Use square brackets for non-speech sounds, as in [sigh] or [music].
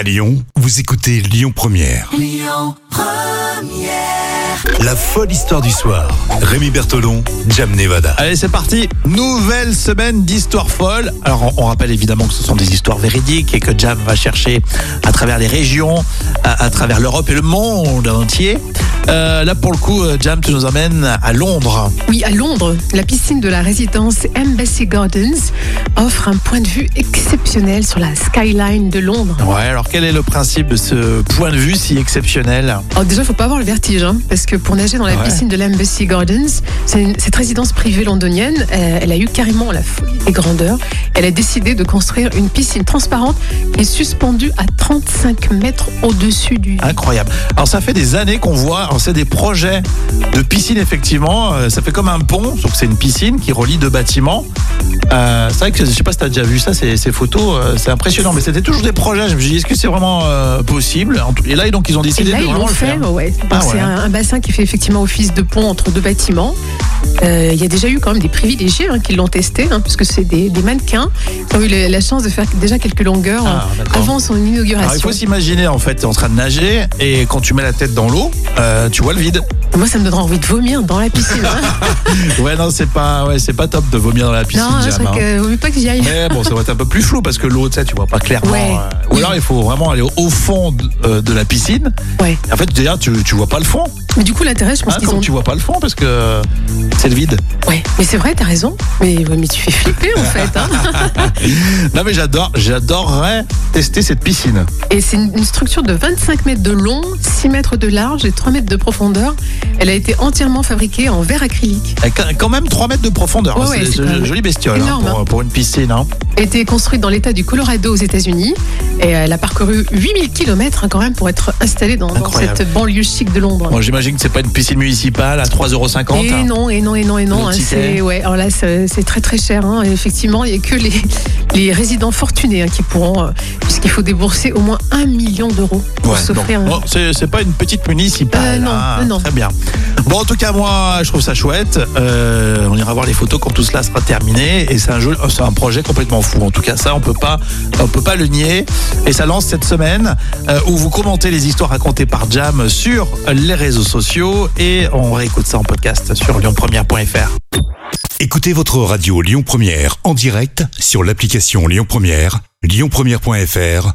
À Lyon, vous écoutez Lyon Première. La folle histoire du soir. Rémi Bertolon, Jam Nevada. Allez, c'est parti. Nouvelle semaine d'histoires folles. Alors, on, on rappelle évidemment que ce sont des histoires véridiques et que Jam va chercher à travers les régions, à, à travers l'Europe et le monde entier. Euh, là, pour le coup, euh, Jam, tu nous emmènes à Londres. Oui, à Londres, la piscine de la résidence Embassy Gardens offre un point de vue exceptionnel sur la skyline de Londres. Ouais, alors quel est le principe de ce point de vue si exceptionnel Alors déjà, il faut pas avoir le vertige, hein, parce que pour nager dans la Ouais. piscine de l'Embassy Gardens, une- cette résidence privée londonienne, euh, elle a eu carrément la folie des grandeurs. Elle a décidé de construire une piscine transparente et suspendue à 35 mètres au-dessus du... Incroyable. Alors ça fait des années qu'on voit, alors c'est des projets de piscine effectivement, Euh, ça fait comme un pont, sauf que c'est une piscine qui relie deux bâtiments. Euh, c'est vrai que je sais pas si tu as déjà vu ça, ces, ces photos, euh, c'est impressionnant, mais c'était toujours des projets. Je me suis dit, est-ce que c'est vraiment possible? Et là, donc ils ont Et décidé là, de ils vraiment le fait, faire. ouais. Ah C'est ouais. un, un bassin qui fait effectivement office de pont entre deux bâtiments. Il y a déjà eu quand même des privilégiés hein, qui l'ont testé, hein, puisque c'est des, des mannequins qui ont eu la, la chance de faire déjà quelques longueurs Ah, avant son Alors, il inauguration. faut s'imaginer en fait, t'es en train de nager et quand tu mets la tête dans l'eau, euh, tu vois le vide. Moi, ça me donnera envie de vomir dans la piscine. hein. [laughs] Ouais, non, c'est pas, ouais, c'est pas top de vomir dans la piscine. non, je Jam, crois hein. que vaut mieux pas que j'y aille. Mais bon, ça va être un peu plus flou parce que l'eau, tu sais, tu vois pas clairement. Ouais. euh, Ou alors, il faut vraiment aller au- au fond de, euh, de la piscine. Ouais. En fait, déjà, tu, tu vois pas le fond. Mais du coup, l'intérêt, je pense Hein, qu'ils comme ont. tu vois pas le fond parce que c'est le vide. Ouais, mais c'est vrai, t'as raison. Mais, ouais, mais tu fais flipper en fait. hein. [laughs] Non, mais j'adore, j'adorerais tester cette piscine. Et c'est une, une structure de 25 mètres de long, 6 mètres de large et 3 mètres de profondeur. Elle a été entièrement fabriquée en verre acrylique. Quand- même 3 mètres de profondeur. Ouais, hein, ouais, c'est une jolie bestiole hein, hein. pour une piscine. hein. Elle a été construite dans l'état du Colorado aux États-Unis et elle a parcouru 8000 km quand même pour être installée dans, cette banlieue chic de Londres. Bon, J'imagine que c'est pas une piscine municipale à 3,50€. Et hein. non, et non, et non, et non. Hein, c'est ouais, alors là, c'est très très cher. hein. Et effectivement, il n'y a que les, les résidents fortunés hein, qui pourront, euh, puisqu'il faut débourser au moins un million d'euros pour Ouais, s'offrir. donc, un- bon, c'est pas une petite municipale. Euh, non, hein. non. Très bien. Bon, en tout cas, moi, je trouve ça chouette. Euh, on ira voir les photos quand tout cela sera terminé. Et c'est un jeu, c'est un projet complètement fou. En tout cas, ça, on peut pas, on peut pas le nier. Et ça lance cette semaine euh, où vous commentez les histoires racontées par Jam sur les réseaux sociaux et on réécoute ça en podcast sur lyonpremière.fr. Écoutez votre radio Lyon Première en direct sur l'application Lyon Première, lyonpremière.fr